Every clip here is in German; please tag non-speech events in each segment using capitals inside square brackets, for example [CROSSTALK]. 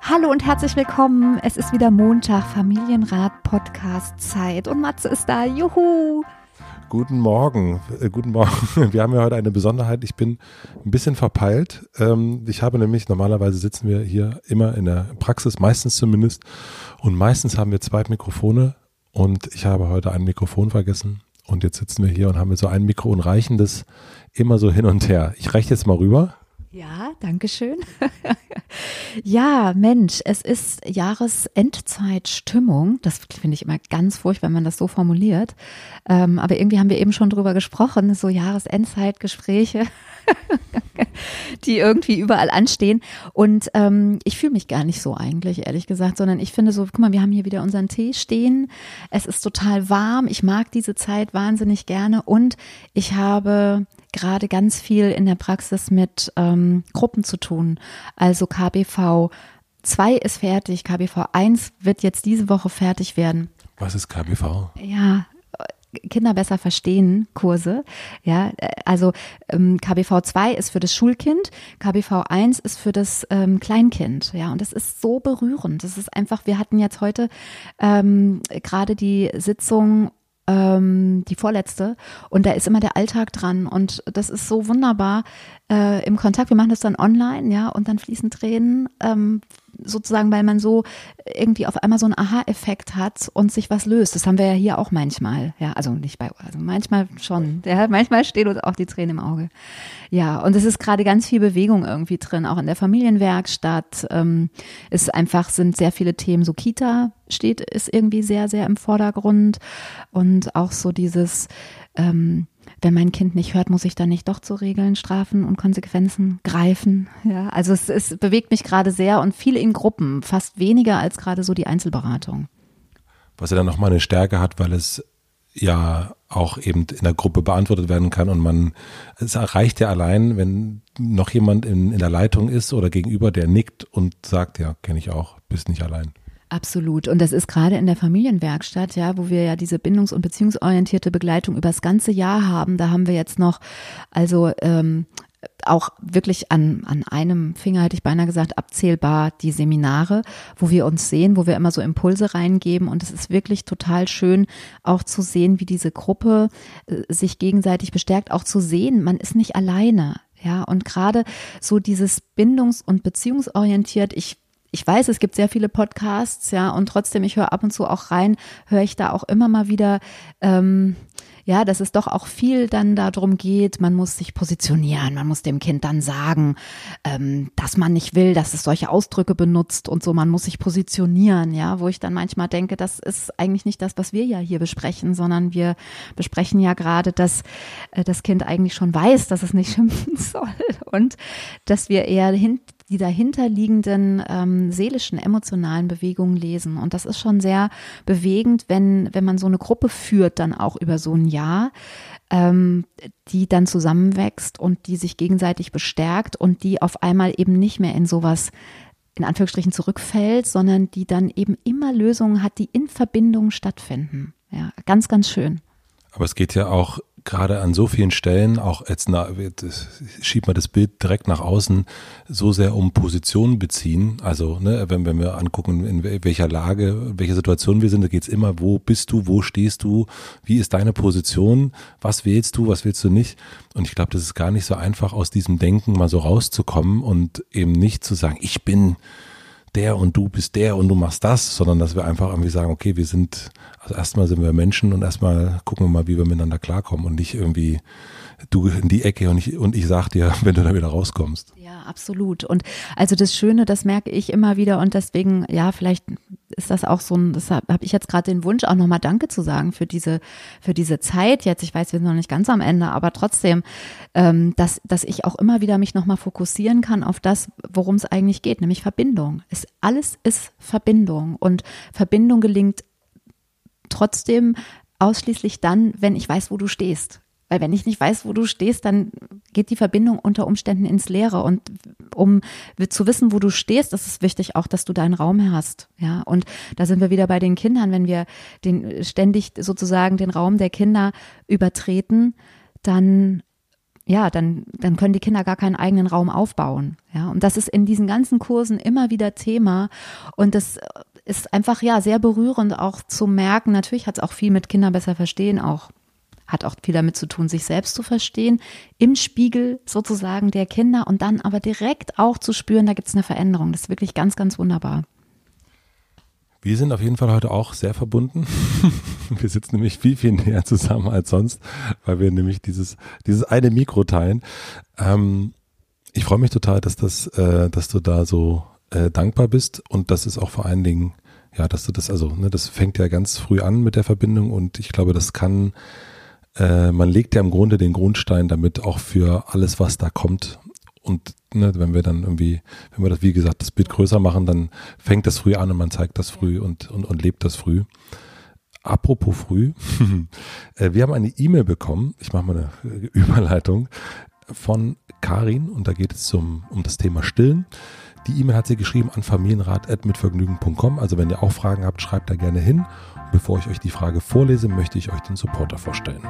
Hallo und herzlich willkommen. Es ist wieder Montag, Familienrat Podcast Zeit und Matze ist da. Juhu! Guten Morgen, äh, guten Morgen. [LAUGHS] Wir haben ja heute eine Besonderheit. Ich bin ein bisschen verpeilt. Ähm, ich habe nämlich, normalerweise sitzen wir hier immer in der Praxis, meistens zumindest. Und meistens haben wir zwei Mikrofone und ich habe heute ein Mikrofon vergessen. Und jetzt sitzen wir hier und haben so ein Mikro und reichen das immer so hin und her. Ich reiche jetzt mal rüber. Ja, danke schön. [LAUGHS] ja, Mensch, es ist Jahresendzeitstimmung. Das finde ich immer ganz furchtbar, wenn man das so formuliert. Ähm, aber irgendwie haben wir eben schon drüber gesprochen, so Jahresendzeitgespräche. [LAUGHS] die irgendwie überall anstehen. Und ähm, ich fühle mich gar nicht so eigentlich, ehrlich gesagt, sondern ich finde so, guck mal, wir haben hier wieder unseren Tee stehen. Es ist total warm. Ich mag diese Zeit wahnsinnig gerne. Und ich habe gerade ganz viel in der Praxis mit ähm, Gruppen zu tun. Also KBV 2 ist fertig, KBV 1 wird jetzt diese Woche fertig werden. Was ist KBV? Ja, Kinder besser verstehen Kurse. Ja, also ähm, KBV 2 ist für das Schulkind, KBV 1 ist für das ähm, Kleinkind. Ja, und das ist so berührend. Das ist einfach, wir hatten jetzt heute ähm, gerade die Sitzung ähm, die vorletzte und da ist immer der Alltag dran und das ist so wunderbar äh, im Kontakt. Wir machen das dann online, ja, und dann fließen Tränen, ähm, sozusagen, weil man so irgendwie auf einmal so einen Aha-Effekt hat und sich was löst. Das haben wir ja hier auch manchmal, ja, also nicht bei, also manchmal schon, ja, manchmal steht uns auch die Tränen im Auge. Ja, und es ist gerade ganz viel Bewegung irgendwie drin, auch in der Familienwerkstatt. Ähm, ist einfach, sind sehr viele Themen, so Kita steht, ist irgendwie sehr, sehr im Vordergrund und auch so dieses, ähm, wenn mein Kind nicht hört, muss ich dann nicht doch zu Regeln, Strafen und Konsequenzen greifen. Ja, also es, es bewegt mich gerade sehr und viel in Gruppen, fast weniger als gerade so die Einzelberatung. Was ja dann nochmal eine Stärke hat, weil es ja auch eben in der Gruppe beantwortet werden kann und man, es erreicht ja allein, wenn noch jemand in, in der Leitung ist oder gegenüber, der nickt und sagt, ja, kenne ich auch, bist nicht allein. Absolut. Und das ist gerade in der Familienwerkstatt, ja, wo wir ja diese bindungs- und beziehungsorientierte Begleitung über das ganze Jahr haben. Da haben wir jetzt noch, also ähm, auch wirklich an, an einem Finger hätte ich beinahe gesagt, abzählbar die Seminare, wo wir uns sehen, wo wir immer so Impulse reingeben. Und es ist wirklich total schön, auch zu sehen, wie diese Gruppe äh, sich gegenseitig bestärkt, auch zu sehen, man ist nicht alleine. Ja, und gerade so dieses bindungs- und beziehungsorientiert, ich ich weiß, es gibt sehr viele Podcasts, ja, und trotzdem, ich höre ab und zu auch rein, höre ich da auch immer mal wieder, ähm, ja, dass es doch auch viel dann darum geht, man muss sich positionieren, man muss dem Kind dann sagen, ähm, dass man nicht will, dass es solche Ausdrücke benutzt und so, man muss sich positionieren, ja, wo ich dann manchmal denke, das ist eigentlich nicht das, was wir ja hier besprechen, sondern wir besprechen ja gerade, dass äh, das Kind eigentlich schon weiß, dass es nicht [LAUGHS] schimpfen soll und dass wir eher hin die dahinterliegenden ähm, seelischen, emotionalen Bewegungen lesen. Und das ist schon sehr bewegend, wenn, wenn man so eine Gruppe führt, dann auch über so ein Jahr, ähm, die dann zusammenwächst und die sich gegenseitig bestärkt und die auf einmal eben nicht mehr in sowas in Anführungsstrichen zurückfällt, sondern die dann eben immer Lösungen hat, die in Verbindung stattfinden. Ja, ganz, ganz schön. Aber es geht ja auch gerade an so vielen Stellen, auch jetzt na, schiebt man das Bild direkt nach außen, so sehr um Positionen beziehen. Also ne, wenn, wenn wir angucken, in welcher Lage, welche Situation wir sind, da geht's immer, wo bist du, wo stehst du, wie ist deine Position, was wählst du, was willst du nicht. Und ich glaube, das ist gar nicht so einfach, aus diesem Denken mal so rauszukommen und eben nicht zu sagen, ich bin der und du bist der und du machst das, sondern dass wir einfach irgendwie sagen, okay, wir sind, also erstmal sind wir Menschen und erstmal gucken wir mal, wie wir miteinander klarkommen und nicht irgendwie du in die Ecke und ich, und ich sag dir, [LAUGHS] wenn du da wieder rauskommst. Ja, absolut. Und also das Schöne, das merke ich immer wieder und deswegen, ja, vielleicht ist das auch so ein, deshalb habe ich jetzt gerade den Wunsch, auch nochmal Danke zu sagen für diese, für diese Zeit jetzt. Ich weiß, wir sind noch nicht ganz am Ende, aber trotzdem, ähm, dass, dass ich auch immer wieder mich nochmal fokussieren kann auf das, worum es eigentlich geht, nämlich Verbindung. Es, alles ist Verbindung und Verbindung gelingt trotzdem ausschließlich dann, wenn ich weiß, wo du stehst. Weil wenn ich nicht weiß, wo du stehst, dann geht die Verbindung unter Umständen ins Leere. Und um zu wissen, wo du stehst, ist es wichtig auch, dass du deinen Raum hast. Ja, und da sind wir wieder bei den Kindern. Wenn wir den ständig sozusagen den Raum der Kinder übertreten, dann ja, dann, dann können die Kinder gar keinen eigenen Raum aufbauen. Ja, und das ist in diesen ganzen Kursen immer wieder Thema. Und das ist einfach, ja, sehr berührend auch zu merken. Natürlich hat es auch viel mit Kinder besser verstehen auch hat auch viel damit zu tun, sich selbst zu verstehen, im Spiegel sozusagen der Kinder und dann aber direkt auch zu spüren, da gibt es eine Veränderung. Das ist wirklich ganz, ganz wunderbar. Wir sind auf jeden Fall heute auch sehr verbunden. [LAUGHS] Wir sitzen nämlich viel, viel näher zusammen als sonst, weil wir nämlich dieses, dieses eine Mikro teilen. Ähm, ich freue mich total, dass das, äh, dass du da so äh, dankbar bist und das ist auch vor allen Dingen, ja, dass du das, also, ne, das fängt ja ganz früh an mit der Verbindung und ich glaube, das kann äh, man legt ja im Grunde den Grundstein damit auch für alles, was da kommt. Und ne, wenn wir dann irgendwie, wenn wir das, wie gesagt, das Bild größer machen, dann fängt das früh an und man zeigt das früh und, und, und lebt das früh. Apropos früh, [LAUGHS] äh, wir haben eine E-Mail bekommen, ich mache mal eine Überleitung, von Karin und da geht es zum, um das Thema Stillen. Die E-Mail hat sie geschrieben an familienrat.mitvergnügen.com. Also wenn ihr auch Fragen habt, schreibt da gerne hin. Bevor ich euch die Frage vorlese, möchte ich euch den Supporter vorstellen.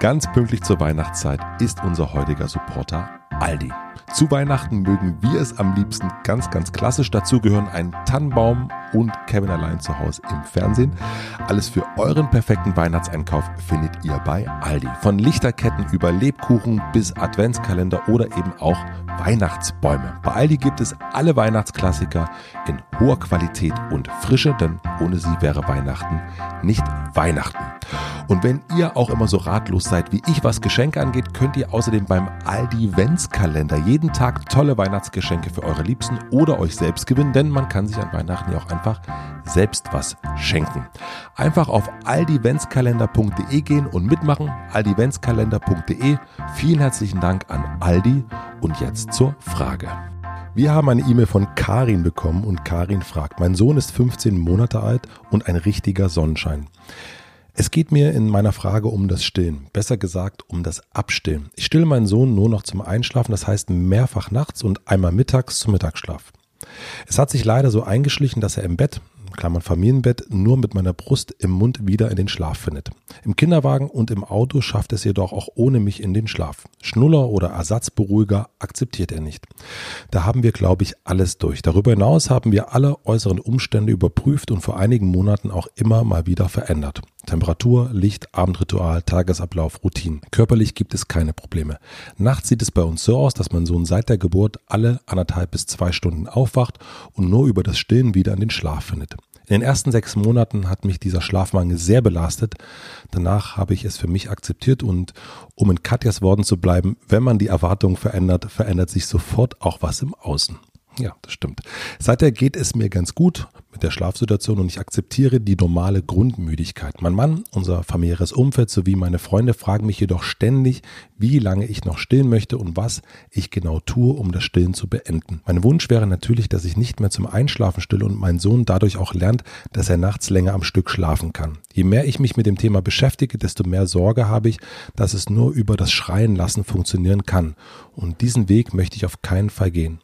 Ganz pünktlich zur Weihnachtszeit ist unser heutiger Supporter Aldi. Zu Weihnachten mögen wir es am liebsten ganz, ganz klassisch. Dazu gehören ein Tannenbaum und Kevin allein zu Hause im Fernsehen. Alles für euren perfekten Weihnachtseinkauf findet ihr bei Aldi. Von Lichterketten über Lebkuchen bis Adventskalender oder eben auch Weihnachtsbäume. Bei Aldi gibt es alle Weihnachtsklassiker in hoher Qualität und Frische, denn ohne sie wäre Weihnachten nicht Weihnachten. Und wenn ihr auch immer so ratlos seid wie ich, was Geschenke angeht, könnt ihr außerdem beim Aldi Ventskalender jeden Tag tolle Weihnachtsgeschenke für eure Liebsten oder euch selbst gewinnen, denn man kann sich an Weihnachten ja auch einfach selbst was schenken. Einfach auf aldiventskalender.de gehen und mitmachen. aldiventskalender.de. Vielen herzlichen Dank an Aldi und jetzt zur Frage. Wir haben eine E-Mail von Karin bekommen und Karin fragt, mein Sohn ist 15 Monate alt und ein richtiger Sonnenschein. Es geht mir in meiner Frage um das Stillen, besser gesagt um das Abstillen. Ich stille meinen Sohn nur noch zum Einschlafen, das heißt mehrfach nachts und einmal mittags zum Mittagsschlaf. Es hat sich leider so eingeschlichen, dass er im Bett, Klammern Familienbett, nur mit meiner Brust im Mund wieder in den Schlaf findet. Im Kinderwagen und im Auto schafft es jedoch auch ohne mich in den Schlaf. Schnuller oder Ersatzberuhiger akzeptiert er nicht. Da haben wir, glaube ich, alles durch. Darüber hinaus haben wir alle äußeren Umstände überprüft und vor einigen Monaten auch immer mal wieder verändert. Temperatur, Licht, Abendritual, Tagesablauf, Routine. Körperlich gibt es keine Probleme. Nachts sieht es bei uns so aus, dass mein Sohn seit der Geburt alle anderthalb bis zwei Stunden aufwacht und nur über das Stillen wieder an den Schlaf findet. In den ersten sechs Monaten hat mich dieser Schlafmangel sehr belastet. Danach habe ich es für mich akzeptiert und um in Katjas Worten zu bleiben, wenn man die Erwartungen verändert, verändert sich sofort auch was im Außen. Ja, das stimmt. Seither geht es mir ganz gut mit der Schlafsituation und ich akzeptiere die normale Grundmüdigkeit. Mein Mann, unser familiäres Umfeld sowie meine Freunde fragen mich jedoch ständig, wie lange ich noch stillen möchte und was ich genau tue, um das Stillen zu beenden. Mein Wunsch wäre natürlich, dass ich nicht mehr zum Einschlafen stille und mein Sohn dadurch auch lernt, dass er nachts länger am Stück schlafen kann. Je mehr ich mich mit dem Thema beschäftige, desto mehr Sorge habe ich, dass es nur über das Schreien lassen funktionieren kann. Und diesen Weg möchte ich auf keinen Fall gehen.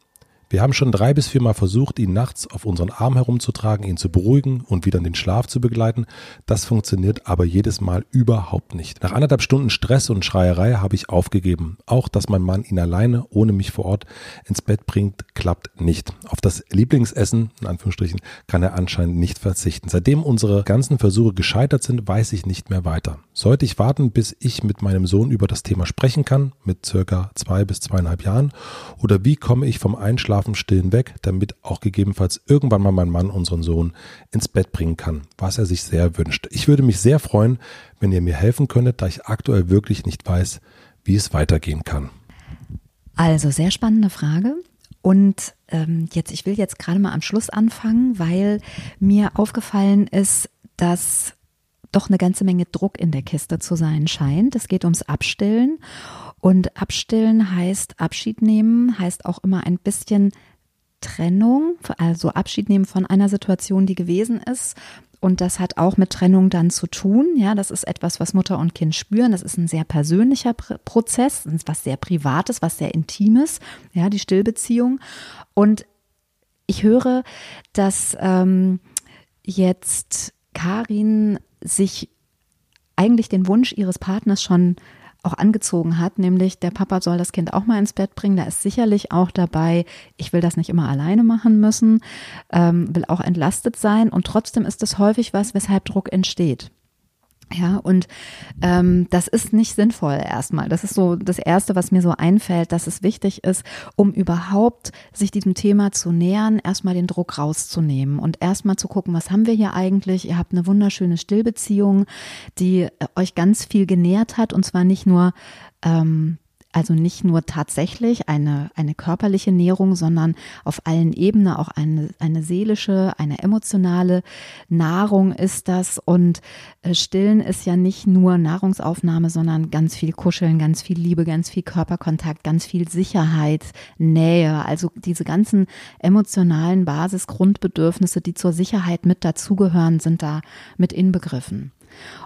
Wir haben schon drei bis viermal versucht, ihn nachts auf unseren Arm herumzutragen, ihn zu beruhigen und wieder in den Schlaf zu begleiten. Das funktioniert aber jedes Mal überhaupt nicht. Nach anderthalb Stunden Stress und Schreierei habe ich aufgegeben. Auch, dass mein Mann ihn alleine, ohne mich vor Ort, ins Bett bringt, klappt nicht. Auf das Lieblingsessen, in Anführungsstrichen, kann er anscheinend nicht verzichten. Seitdem unsere ganzen Versuche gescheitert sind, weiß ich nicht mehr weiter. Sollte ich warten, bis ich mit meinem Sohn über das Thema sprechen kann, mit circa zwei bis zweieinhalb Jahren? Oder wie komme ich vom Einschlafen Schlafen, Stillen weg, damit auch gegebenenfalls irgendwann mal mein Mann unseren Sohn ins Bett bringen kann, was er sich sehr wünscht. Ich würde mich sehr freuen, wenn ihr mir helfen könntet, da ich aktuell wirklich nicht weiß, wie es weitergehen kann. Also sehr spannende Frage. Und ähm, jetzt, ich will jetzt gerade mal am Schluss anfangen, weil mir aufgefallen ist, dass doch eine ganze Menge Druck in der Kiste zu sein scheint. Es geht ums Abstillen. Und Abstillen heißt Abschied nehmen, heißt auch immer ein bisschen Trennung, also Abschied nehmen von einer Situation, die gewesen ist und das hat auch mit Trennung dann zu tun. Ja, das ist etwas, was Mutter und Kind spüren. Das ist ein sehr persönlicher Prozess, was sehr Privates, was sehr Intimes. Ja, die Stillbeziehung. Und ich höre, dass ähm, jetzt Karin sich eigentlich den Wunsch ihres Partners schon auch angezogen hat, nämlich der Papa soll das Kind auch mal ins Bett bringen. Da ist sicherlich auch dabei, ich will das nicht immer alleine machen müssen, ähm, will auch entlastet sein und trotzdem ist es häufig was, weshalb Druck entsteht. Ja, und ähm, das ist nicht sinnvoll erstmal. Das ist so das Erste, was mir so einfällt, dass es wichtig ist, um überhaupt sich diesem Thema zu nähern, erstmal den Druck rauszunehmen und erstmal zu gucken, was haben wir hier eigentlich? Ihr habt eine wunderschöne Stillbeziehung, die äh, euch ganz viel genährt hat und zwar nicht nur ähm, also nicht nur tatsächlich eine, eine körperliche Nährung, sondern auf allen Ebenen auch eine, eine seelische, eine emotionale Nahrung ist das. Und äh, Stillen ist ja nicht nur Nahrungsaufnahme, sondern ganz viel Kuscheln, ganz viel Liebe, ganz viel Körperkontakt, ganz viel Sicherheit, Nähe. Also diese ganzen emotionalen Basisgrundbedürfnisse, die zur Sicherheit mit dazugehören, sind da mit inbegriffen.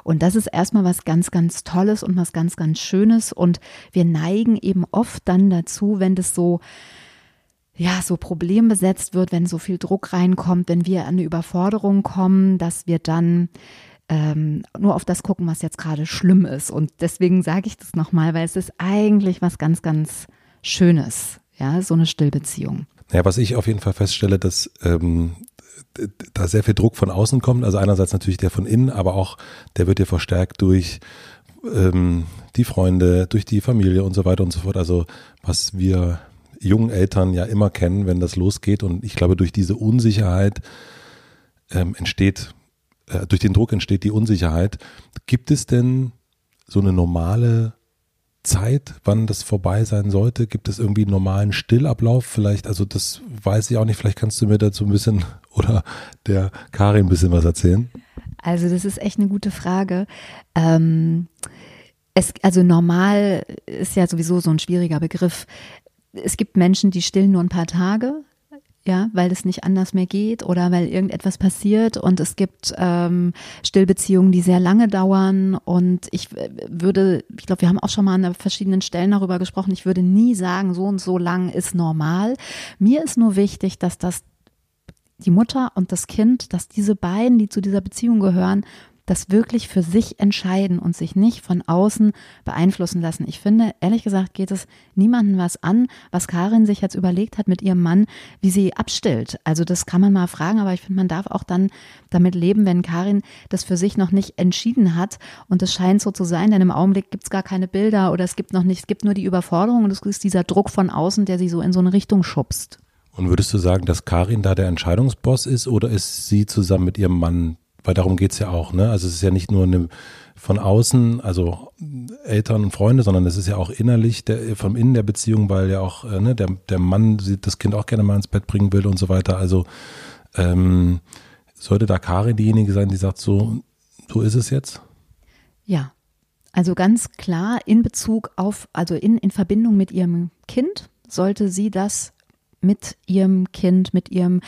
Und das ist erstmal was ganz, ganz Tolles und was ganz, ganz Schönes. Und wir neigen eben oft dann dazu, wenn das so ja, so problembesetzt wird, wenn so viel Druck reinkommt, wenn wir an eine Überforderung kommen, dass wir dann ähm, nur auf das gucken, was jetzt gerade schlimm ist. Und deswegen sage ich das nochmal, weil es ist eigentlich was ganz, ganz Schönes, ja, so eine Stillbeziehung. Ja, was ich auf jeden Fall feststelle, dass ähm, da sehr viel Druck von außen kommt. Also einerseits natürlich der von innen, aber auch der wird ja verstärkt durch ähm, die Freunde, durch die Familie und so weiter und so fort. Also was wir jungen Eltern ja immer kennen, wenn das losgeht. Und ich glaube, durch diese Unsicherheit ähm, entsteht, äh, durch den Druck entsteht die Unsicherheit. Gibt es denn so eine normale Zeit, wann das vorbei sein sollte? Gibt es irgendwie einen normalen Stillablauf? Vielleicht, also das weiß ich auch nicht, vielleicht kannst du mir dazu ein bisschen [LAUGHS] oder der Karin ein bisschen was erzählen. Also das ist echt eine gute Frage. Ähm, es, also normal ist ja sowieso so ein schwieriger Begriff. Es gibt Menschen, die stillen nur ein paar Tage, ja, weil es nicht anders mehr geht oder weil irgendetwas passiert. Und es gibt ähm, Stillbeziehungen, die sehr lange dauern. Und ich äh, würde, ich glaube, wir haben auch schon mal an verschiedenen Stellen darüber gesprochen, ich würde nie sagen, so und so lang ist normal. Mir ist nur wichtig, dass das die Mutter und das Kind, dass diese beiden, die zu dieser Beziehung gehören, das wirklich für sich entscheiden und sich nicht von außen beeinflussen lassen. Ich finde, ehrlich gesagt, geht es niemandem was an, was Karin sich jetzt überlegt hat mit ihrem Mann, wie sie abstillt. Also das kann man mal fragen, aber ich finde, man darf auch dann damit leben, wenn Karin das für sich noch nicht entschieden hat. Und es scheint so zu sein, denn im Augenblick gibt es gar keine Bilder oder es gibt noch nicht, es gibt nur die Überforderung und es ist dieser Druck von außen, der sie so in so eine Richtung schubst. Und würdest du sagen, dass Karin da der Entscheidungsboss ist oder ist sie zusammen mit ihrem Mann weil darum geht's ja auch, ne? Also es ist ja nicht nur eine von außen, also Eltern und Freunde, sondern es ist ja auch innerlich, der, vom Innen der Beziehung, weil ja auch äh, ne, der, der Mann das Kind auch gerne mal ins Bett bringen will und so weiter. Also ähm, sollte da Karin diejenige sein, die sagt, so, so ist es jetzt? Ja, also ganz klar in Bezug auf, also in, in Verbindung mit ihrem Kind sollte sie das mit ihrem Kind, mit ihrem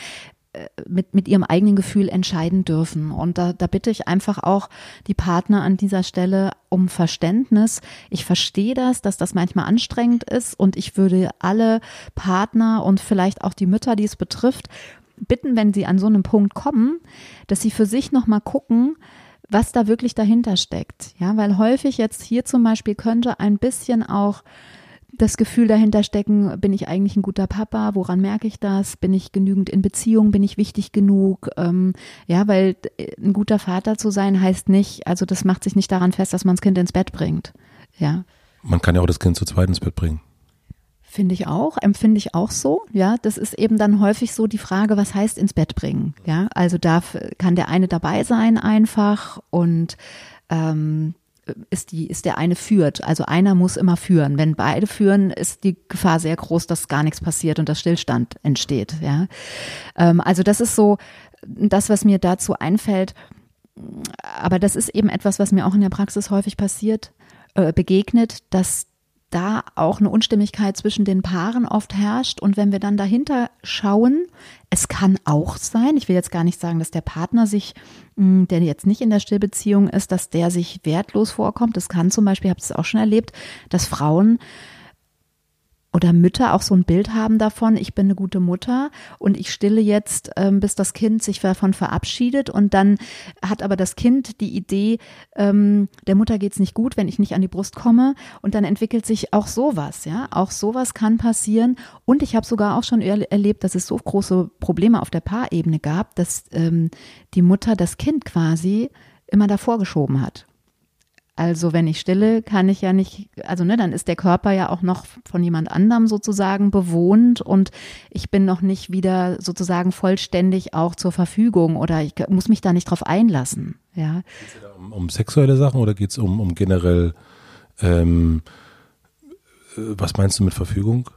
mit, mit ihrem eigenen Gefühl entscheiden dürfen. Und da, da bitte ich einfach auch die Partner an dieser Stelle um Verständnis. Ich verstehe das, dass das manchmal anstrengend ist und ich würde alle Partner und vielleicht auch die Mütter, die es betrifft, bitten, wenn sie an so einem Punkt kommen, dass sie für sich nochmal gucken, was da wirklich dahinter steckt. Ja, weil häufig jetzt hier zum Beispiel könnte ein bisschen auch das Gefühl dahinter stecken, bin ich eigentlich ein guter Papa? Woran merke ich das? Bin ich genügend in Beziehung? Bin ich wichtig genug? Ähm, ja, weil äh, ein guter Vater zu sein heißt nicht, also das macht sich nicht daran fest, dass man das Kind ins Bett bringt. Ja. Man kann ja auch das Kind zu zweit ins Bett bringen. Finde ich auch, empfinde ich auch so. Ja, das ist eben dann häufig so die Frage, was heißt ins Bett bringen? Ja, also darf, kann der eine dabei sein einfach und ähm, ist die, ist der eine führt. Also einer muss immer führen. Wenn beide führen, ist die Gefahr sehr groß, dass gar nichts passiert und das Stillstand entsteht. Ja, ähm, also das ist so das, was mir dazu einfällt. Aber das ist eben etwas, was mir auch in der Praxis häufig passiert, äh, begegnet, dass da auch eine Unstimmigkeit zwischen den Paaren oft herrscht. Und wenn wir dann dahinter schauen, es kann auch sein, ich will jetzt gar nicht sagen, dass der Partner sich, hm, der jetzt nicht in der Stillbeziehung ist, dass der sich wertlos vorkommt. Es kann zum Beispiel, ich habe es auch schon erlebt, dass Frauen oder Mütter auch so ein Bild haben davon, ich bin eine gute Mutter und ich stille jetzt, ähm, bis das Kind sich davon verabschiedet. Und dann hat aber das Kind die Idee, ähm, der Mutter geht's nicht gut, wenn ich nicht an die Brust komme. Und dann entwickelt sich auch sowas, ja, auch sowas kann passieren. Und ich habe sogar auch schon erlebt, dass es so große Probleme auf der Paarebene gab, dass ähm, die Mutter das Kind quasi immer davor geschoben hat. Also wenn ich stille, kann ich ja nicht, also ne, dann ist der Körper ja auch noch von jemand anderem sozusagen bewohnt und ich bin noch nicht wieder sozusagen vollständig auch zur Verfügung oder ich muss mich da nicht drauf einlassen. Ja. Geht um, um, sexuelle Sachen oder geht es um, um generell, ähm, äh, was meinst du mit Verfügung?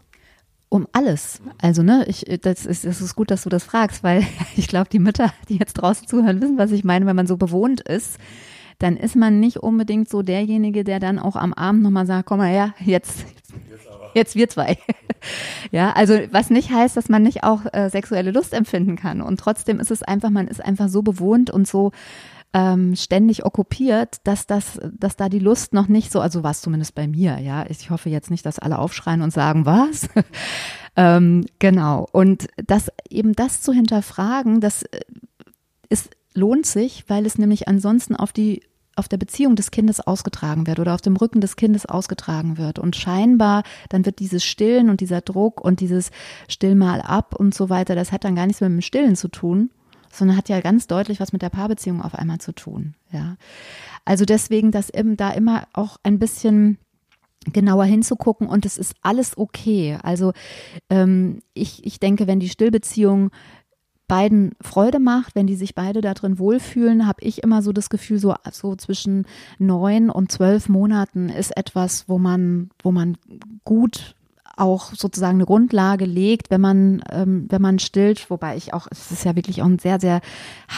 um alles. Also, ne, ich, das ist, das ist gut, dass du das fragst, weil [LAUGHS] ich glaube, die Mütter, die jetzt draußen zuhören, wissen, was ich meine, wenn man so bewohnt ist dann ist man nicht unbedingt so derjenige, der dann auch am Abend nochmal sagt, komm mal her, jetzt, jetzt wir zwei. [LAUGHS] ja, also was nicht heißt, dass man nicht auch äh, sexuelle Lust empfinden kann. Und trotzdem ist es einfach, man ist einfach so bewohnt und so ähm, ständig okkupiert, dass das, dass da die Lust noch nicht so, also war es zumindest bei mir, ja. Ich hoffe jetzt nicht, dass alle aufschreien und sagen, was? [LAUGHS] ähm, genau. Und das eben das zu hinterfragen, das äh, ist lohnt sich, weil es nämlich ansonsten auf die auf der Beziehung des Kindes ausgetragen wird oder auf dem Rücken des Kindes ausgetragen wird. Und scheinbar, dann wird dieses Stillen und dieser Druck und dieses Still mal ab und so weiter, das hat dann gar nichts mehr mit dem Stillen zu tun, sondern hat ja ganz deutlich was mit der Paarbeziehung auf einmal zu tun. Ja. Also deswegen, dass eben da immer auch ein bisschen genauer hinzugucken und es ist alles okay. Also ähm, ich, ich denke, wenn die Stillbeziehung beiden Freude macht, wenn die sich beide da drin wohlfühlen, habe ich immer so das Gefühl, so, so zwischen neun und zwölf Monaten ist etwas, wo man, wo man gut auch sozusagen eine Grundlage legt, wenn man, ähm, wenn man stillt, wobei ich auch, es ist ja wirklich auch ein sehr, sehr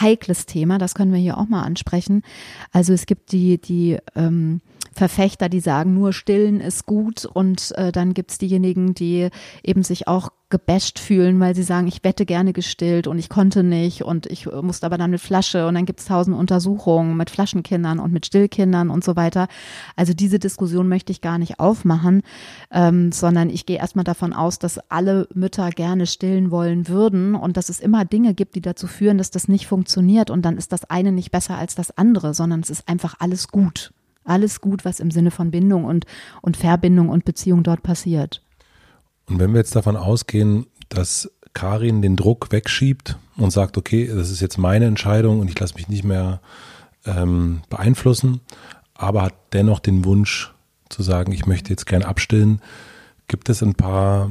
heikles Thema, das können wir hier auch mal ansprechen. Also es gibt die, die ähm, Verfechter, die sagen, nur stillen ist gut und äh, dann gibt's diejenigen, die eben sich auch gebasht fühlen, weil sie sagen, ich wette gerne gestillt und ich konnte nicht und ich musste aber dann mit Flasche und dann gibt's tausend Untersuchungen mit Flaschenkindern und mit Stillkindern und so weiter. Also diese Diskussion möchte ich gar nicht aufmachen, ähm, sondern ich gehe erstmal davon aus, dass alle Mütter gerne stillen wollen würden und dass es immer Dinge gibt, die dazu führen, dass das nicht funktioniert und dann ist das eine nicht besser als das andere, sondern es ist einfach alles gut. Alles gut, was im Sinne von Bindung und, und Verbindung und Beziehung dort passiert. Und wenn wir jetzt davon ausgehen, dass Karin den Druck wegschiebt und sagt, okay, das ist jetzt meine Entscheidung und ich lasse mich nicht mehr ähm, beeinflussen, aber hat dennoch den Wunsch zu sagen, ich möchte jetzt gern abstillen, gibt es ein paar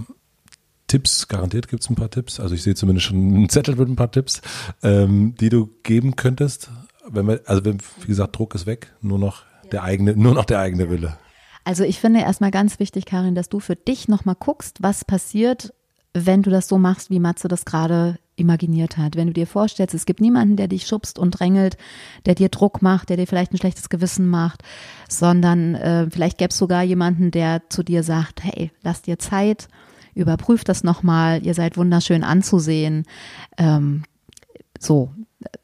Tipps, garantiert gibt es ein paar Tipps, also ich sehe zumindest schon einen Zettel mit ein paar Tipps, ähm, die du geben könntest, wenn wir, also wenn, wie gesagt, Druck ist weg, nur noch der eigene, nur noch der eigene Wille. Also ich finde erstmal ganz wichtig, Karin, dass du für dich nochmal guckst, was passiert, wenn du das so machst, wie Matze das gerade imaginiert hat. Wenn du dir vorstellst, es gibt niemanden, der dich schubst und drängelt, der dir Druck macht, der dir vielleicht ein schlechtes Gewissen macht, sondern äh, vielleicht gäbe es sogar jemanden, der zu dir sagt, hey, lass dir Zeit, überprüf das nochmal, ihr seid wunderschön anzusehen. Ähm, so,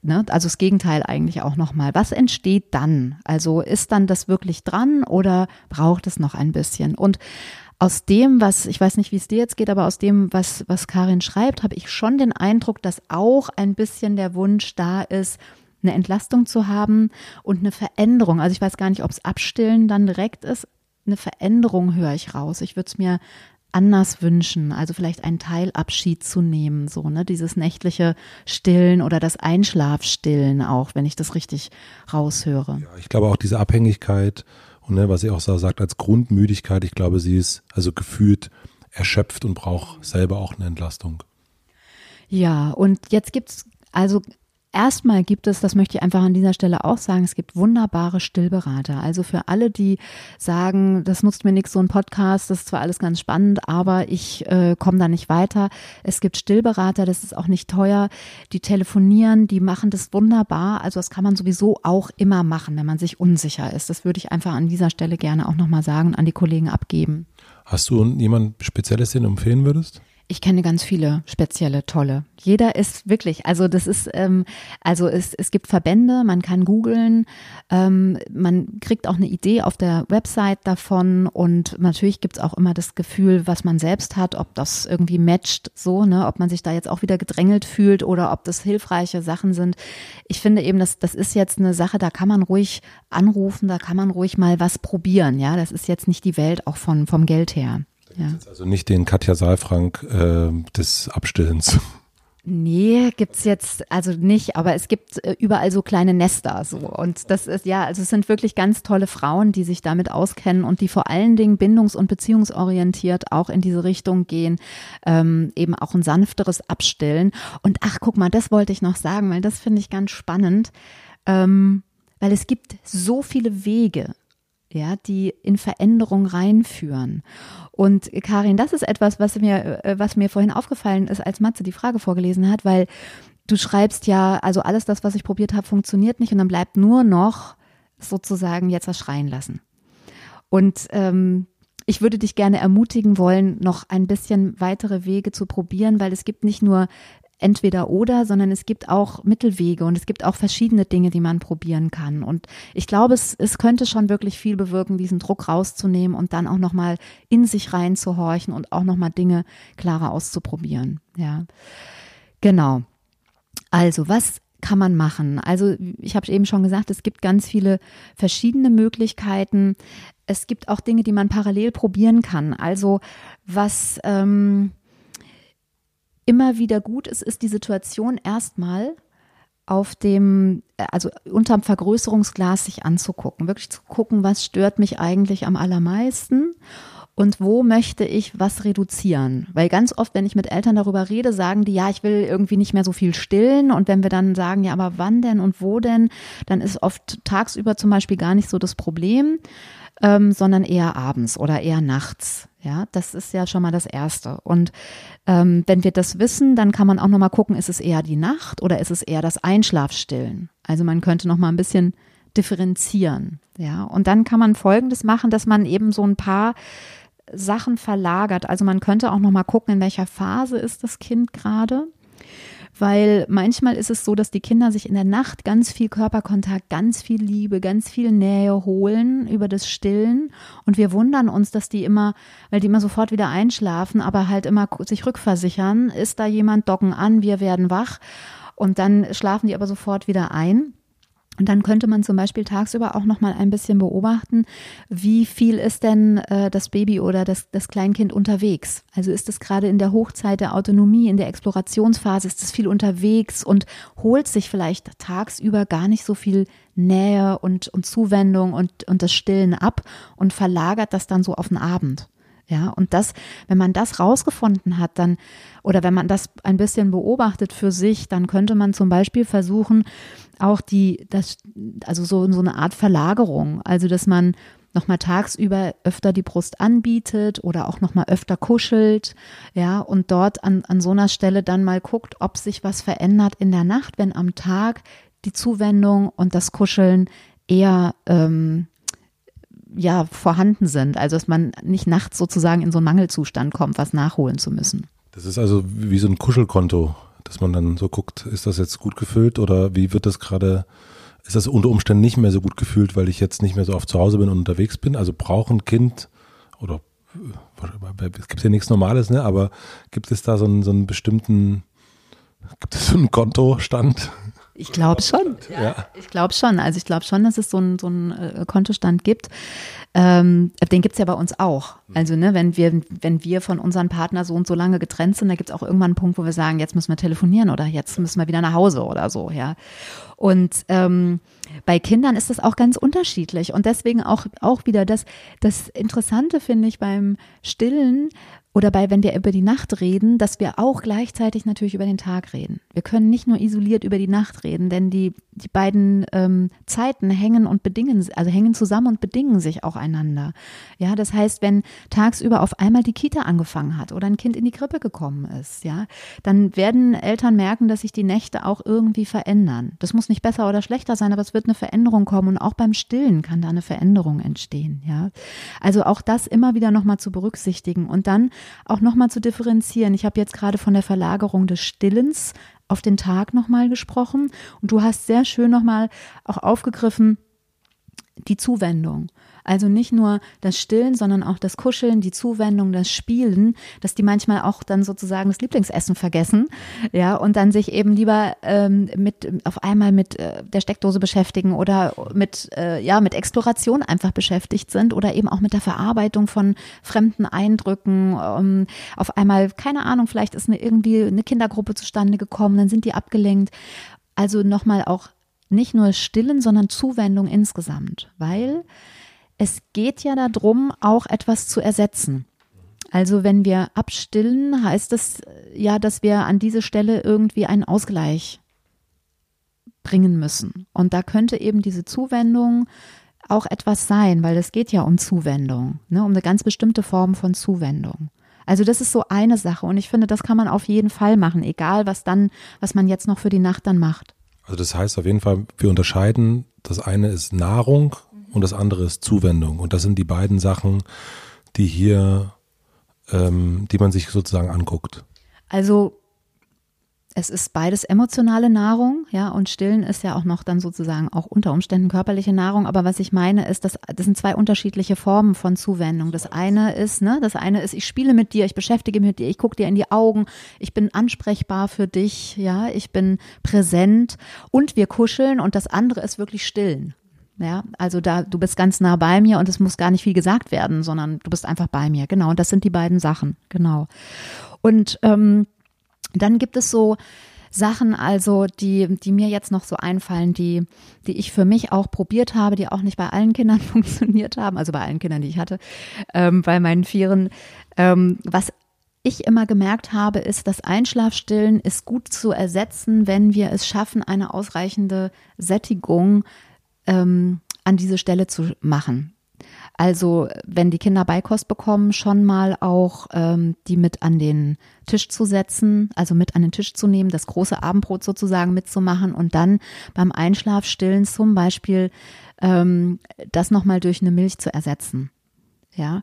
Ne? Also das Gegenteil eigentlich auch nochmal. Was entsteht dann? Also ist dann das wirklich dran oder braucht es noch ein bisschen? Und aus dem, was, ich weiß nicht, wie es dir jetzt geht, aber aus dem, was, was Karin schreibt, habe ich schon den Eindruck, dass auch ein bisschen der Wunsch da ist, eine Entlastung zu haben und eine Veränderung. Also ich weiß gar nicht, ob es Abstillen dann direkt ist. Eine Veränderung höre ich raus. Ich würde es mir anders wünschen, also vielleicht einen Teilabschied zu nehmen, so, ne, dieses nächtliche Stillen oder das Einschlafstillen auch, wenn ich das richtig raushöre. Ja, ich glaube auch diese Abhängigkeit und ne, was sie auch so sagt als Grundmüdigkeit, ich glaube, sie ist also gefühlt erschöpft und braucht selber auch eine Entlastung. Ja, und jetzt gibt's also Erstmal gibt es, das möchte ich einfach an dieser Stelle auch sagen, es gibt wunderbare Stillberater. Also für alle, die sagen, das nutzt mir nichts, so ein Podcast, das ist zwar alles ganz spannend, aber ich äh, komme da nicht weiter. Es gibt Stillberater, das ist auch nicht teuer. Die telefonieren, die machen das wunderbar. Also das kann man sowieso auch immer machen, wenn man sich unsicher ist. Das würde ich einfach an dieser Stelle gerne auch nochmal sagen und an die Kollegen abgeben. Hast du jemand Spezielles, den du empfehlen würdest? Ich kenne ganz viele spezielle, tolle. Jeder ist wirklich, also das ist, ähm, also es, es gibt Verbände, man kann googeln, ähm, man kriegt auch eine Idee auf der Website davon und natürlich gibt's auch immer das Gefühl, was man selbst hat, ob das irgendwie matcht, so, ne, ob man sich da jetzt auch wieder gedrängelt fühlt oder ob das hilfreiche Sachen sind. Ich finde eben, das, das ist jetzt eine Sache, da kann man ruhig anrufen, da kann man ruhig mal was probieren, ja. Das ist jetzt nicht die Welt auch von, vom Geld her. Ja. Also nicht den Katja Saalfrank äh, des Abstillens. Nee, gibt's jetzt also nicht, aber es gibt äh, überall so kleine Nester so und das ist ja, also es sind wirklich ganz tolle Frauen, die sich damit auskennen und die vor allen Dingen bindungs- und beziehungsorientiert auch in diese Richtung gehen, ähm, eben auch ein sanfteres Abstillen. Und ach, guck mal, das wollte ich noch sagen, weil das finde ich ganz spannend, ähm, weil es gibt so viele Wege, ja, die in Veränderung reinführen. Und Karin, das ist etwas, was mir, äh, was mir vorhin aufgefallen ist, als Matze die Frage vorgelesen hat, weil du schreibst ja, also alles das, was ich probiert habe, funktioniert nicht und dann bleibt nur noch sozusagen jetzt was schreien lassen. Und ähm, ich würde dich gerne ermutigen wollen, noch ein bisschen weitere Wege zu probieren, weil es gibt nicht nur entweder oder, sondern es gibt auch Mittelwege und es gibt auch verschiedene Dinge, die man probieren kann. Und ich glaube, es, es könnte schon wirklich viel bewirken, diesen Druck rauszunehmen und dann auch nochmal in sich reinzuhorchen und auch nochmal Dinge klarer auszuprobieren. Ja. Genau. Also, was kann man machen? Also, ich habe eben schon gesagt, es gibt ganz viele verschiedene Möglichkeiten. Es gibt auch Dinge, die man parallel probieren kann. Also, was, ähm, immer wieder gut ist, ist die Situation erstmal auf dem, also unterm Vergrößerungsglas sich anzugucken, wirklich zu gucken, was stört mich eigentlich am allermeisten und wo möchte ich was reduzieren? Weil ganz oft, wenn ich mit Eltern darüber rede, sagen die, ja, ich will irgendwie nicht mehr so viel stillen. Und wenn wir dann sagen, ja, aber wann denn und wo denn, dann ist oft tagsüber zum Beispiel gar nicht so das Problem, ähm, sondern eher abends oder eher nachts. Ja, das ist ja schon mal das Erste. Und ähm, wenn wir das wissen, dann kann man auch noch mal gucken, ist es eher die Nacht oder ist es eher das Einschlafstillen? Also man könnte noch mal ein bisschen differenzieren. Ja, und dann kann man Folgendes machen, dass man eben so ein paar Sachen verlagert. Also man könnte auch noch mal gucken, in welcher Phase ist das Kind gerade weil manchmal ist es so, dass die Kinder sich in der Nacht ganz viel Körperkontakt, ganz viel Liebe, ganz viel Nähe holen über das Stillen. Und wir wundern uns, dass die immer, weil die immer sofort wieder einschlafen, aber halt immer sich rückversichern, ist da jemand, docken an, wir werden wach. Und dann schlafen die aber sofort wieder ein. Und dann könnte man zum Beispiel tagsüber auch noch mal ein bisschen beobachten, wie viel ist denn äh, das Baby oder das, das Kleinkind unterwegs? Also ist es gerade in der Hochzeit der Autonomie, in der Explorationsphase, ist es viel unterwegs und holt sich vielleicht tagsüber gar nicht so viel Nähe und, und Zuwendung und, und das Stillen ab und verlagert das dann so auf den Abend. Ja, und das, wenn man das rausgefunden hat, dann, oder wenn man das ein bisschen beobachtet für sich, dann könnte man zum Beispiel versuchen, auch die, das, also so, so eine Art Verlagerung, also dass man nochmal tagsüber öfter die Brust anbietet oder auch nochmal öfter kuschelt, ja, und dort an, an so einer Stelle dann mal guckt, ob sich was verändert in der Nacht, wenn am Tag die Zuwendung und das Kuscheln eher ähm, ja vorhanden sind. Also dass man nicht nachts sozusagen in so einen Mangelzustand kommt, was nachholen zu müssen. Das ist also wie so ein Kuschelkonto, dass man dann so guckt, ist das jetzt gut gefüllt oder wie wird das gerade, ist das unter Umständen nicht mehr so gut gefüllt, weil ich jetzt nicht mehr so oft zu Hause bin und unterwegs bin? Also braucht ein Kind oder es gibt ja nichts Normales, ne? Aber gibt es da so einen, so einen bestimmten, gibt es so einen Kontostand? Ich glaube schon. Ja. Ich glaube schon. Also ich glaube schon, dass es so einen so einen äh, Kontostand gibt. Ähm, den gibt's ja bei uns auch. Also ne, wenn wir, wenn wir von unseren Partner so und so lange getrennt sind, da gibt's auch irgendwann einen Punkt, wo wir sagen, jetzt müssen wir telefonieren oder jetzt müssen wir wieder nach Hause oder so, ja. Und ähm, bei Kindern ist das auch ganz unterschiedlich. Und deswegen auch, auch wieder das, das Interessante finde ich beim Stillen oder bei, wenn wir über die Nacht reden, dass wir auch gleichzeitig natürlich über den Tag reden. Wir können nicht nur isoliert über die Nacht reden, denn die, die beiden ähm, Zeiten hängen und bedingen, also hängen zusammen und bedingen sich auch einander. Ja, das heißt, wenn tagsüber auf einmal die Kita angefangen hat oder ein Kind in die Krippe gekommen ist, ja, dann werden Eltern merken, dass sich die Nächte auch irgendwie verändern. Das muss nicht besser oder schlechter sein, aber es wird eine Veränderung kommen und auch beim Stillen kann da eine Veränderung entstehen, ja. Also auch das immer wieder nochmal zu berücksichtigen und dann auch nochmal zu differenzieren. Ich habe jetzt gerade von der Verlagerung des Stillens auf den Tag nochmal gesprochen und du hast sehr schön nochmal auch aufgegriffen die Zuwendung. Also nicht nur das Stillen, sondern auch das Kuscheln, die Zuwendung, das Spielen, dass die manchmal auch dann sozusagen das Lieblingsessen vergessen, ja, und dann sich eben lieber ähm, mit auf einmal mit äh, der Steckdose beschäftigen oder mit äh, ja mit Exploration einfach beschäftigt sind oder eben auch mit der Verarbeitung von fremden Eindrücken. Ähm, auf einmal keine Ahnung, vielleicht ist eine irgendwie eine Kindergruppe zustande gekommen, dann sind die abgelenkt. Also nochmal auch nicht nur Stillen, sondern Zuwendung insgesamt, weil es geht ja darum, auch etwas zu ersetzen. Also wenn wir abstillen, heißt das ja, dass wir an diese Stelle irgendwie einen Ausgleich bringen müssen. Und da könnte eben diese Zuwendung auch etwas sein, weil es geht ja um Zuwendung, ne, um eine ganz bestimmte Form von Zuwendung. Also das ist so eine Sache und ich finde, das kann man auf jeden Fall machen, egal was dann, was man jetzt noch für die Nacht dann macht. Also das heißt auf jeden Fall, wir unterscheiden, das eine ist Nahrung und das andere ist Zuwendung. Und das sind die beiden Sachen, die hier, ähm, die man sich sozusagen anguckt. Also es ist beides emotionale Nahrung, ja, und Stillen ist ja auch noch dann sozusagen auch unter Umständen körperliche Nahrung. Aber was ich meine ist, dass das sind zwei unterschiedliche Formen von Zuwendung. Das eine ist, ne, das eine ist, ich spiele mit dir, ich beschäftige mich mit dir, ich gucke dir in die Augen, ich bin ansprechbar für dich, ja, ich bin präsent und wir kuscheln. Und das andere ist wirklich Stillen. Ja, also da, du bist ganz nah bei mir und es muss gar nicht viel gesagt werden, sondern du bist einfach bei mir. Genau. Und das sind die beiden Sachen. Genau. Und ähm, dann gibt es so Sachen, also die, die mir jetzt noch so einfallen, die, die ich für mich auch probiert habe, die auch nicht bei allen Kindern [LAUGHS] funktioniert haben, also bei allen Kindern, die ich hatte, ähm, bei meinen Vieren. Ähm, was ich immer gemerkt habe, ist, dass Einschlafstillen ist gut zu ersetzen, wenn wir es schaffen, eine ausreichende Sättigung ähm, an diese Stelle zu machen. Also wenn die Kinder Beikost bekommen, schon mal auch ähm, die mit an den Tisch zu setzen, also mit an den Tisch zu nehmen, das große Abendbrot sozusagen mitzumachen und dann beim Einschlafstillen zum Beispiel ähm, das nochmal durch eine Milch zu ersetzen. Ja,